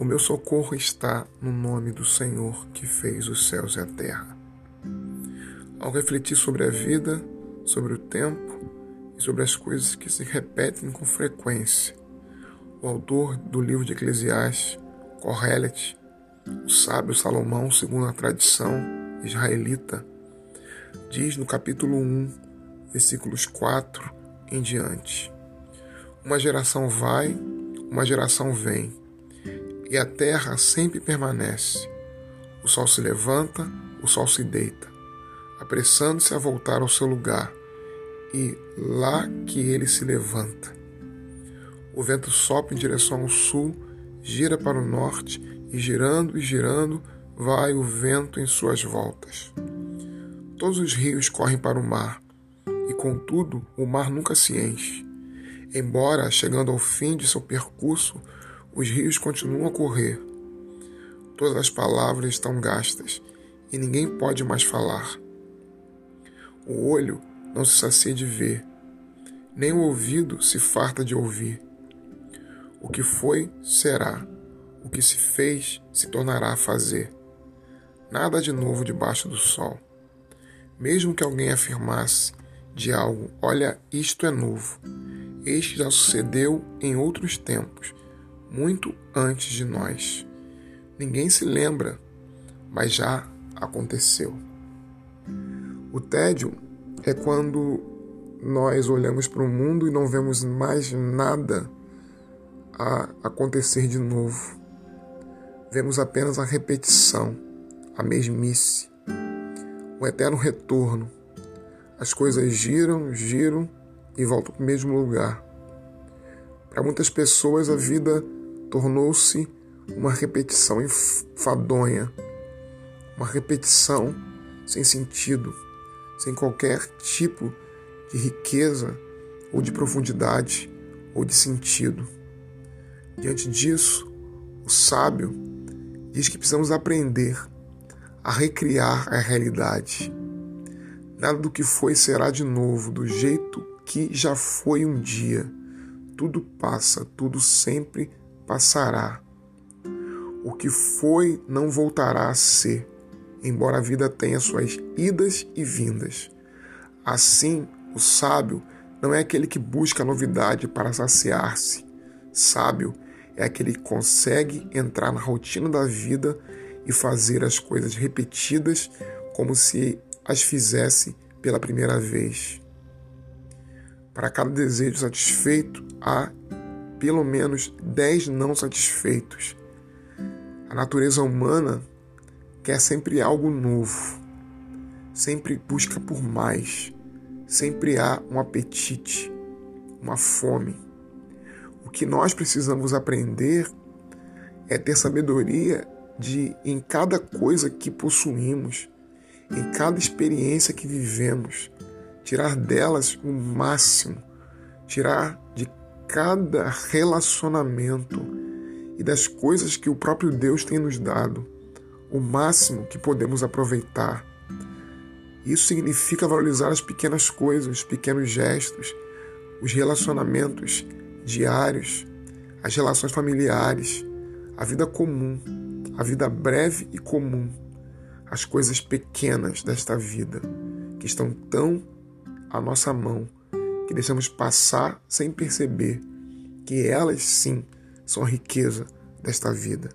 O meu socorro está no nome do Senhor que fez os céus e a terra. Ao refletir sobre a vida, sobre o tempo e sobre as coisas que se repetem com frequência, o autor do livro de Eclesiastes, Correlet, o sábio Salomão, segundo a tradição israelita, diz no capítulo 1, versículos 4 em diante: Uma geração vai, uma geração vem e a terra sempre permanece. O sol se levanta, o sol se deita, apressando-se a voltar ao seu lugar, e lá que ele se levanta. O vento sopra em direção ao sul, gira para o norte, e girando e girando, vai o vento em suas voltas. Todos os rios correm para o mar, e contudo o mar nunca se enche. Embora, chegando ao fim de seu percurso, os rios continuam a correr. Todas as palavras estão gastas e ninguém pode mais falar. O olho não se sacia de ver, nem o ouvido se farta de ouvir. O que foi, será. O que se fez, se tornará a fazer. Nada de novo debaixo do sol. Mesmo que alguém afirmasse de algo, olha, isto é novo. Este já sucedeu em outros tempos muito antes de nós. Ninguém se lembra, mas já aconteceu. O tédio é quando nós olhamos para o mundo e não vemos mais nada a acontecer de novo. Vemos apenas a repetição, a mesmice, o eterno retorno. As coisas giram, giram e voltam para o mesmo lugar. Para muitas pessoas, a vida tornou-se uma repetição enfadonha, uma repetição sem sentido, sem qualquer tipo de riqueza ou de profundidade ou de sentido. Diante disso, o sábio diz que precisamos aprender a recriar a realidade. Nada do que foi será de novo, do jeito que já foi um dia. Tudo passa, tudo sempre passará. O que foi não voltará a ser, embora a vida tenha suas idas e vindas. Assim, o sábio não é aquele que busca novidade para saciar-se. Sábio é aquele que consegue entrar na rotina da vida e fazer as coisas repetidas como se as fizesse pela primeira vez. Para cada desejo satisfeito, há pelo menos dez não satisfeitos. A natureza humana quer sempre algo novo, sempre busca por mais, sempre há um apetite, uma fome. O que nós precisamos aprender é ter sabedoria de, em cada coisa que possuímos, em cada experiência que vivemos, tirar delas o máximo, tirar de cada relacionamento e das coisas que o próprio Deus tem nos dado, o máximo que podemos aproveitar. Isso significa valorizar as pequenas coisas, os pequenos gestos, os relacionamentos diários, as relações familiares, a vida comum, a vida breve e comum, as coisas pequenas desta vida que estão tão à nossa mão que deixamos passar sem perceber que elas sim são a riqueza desta vida.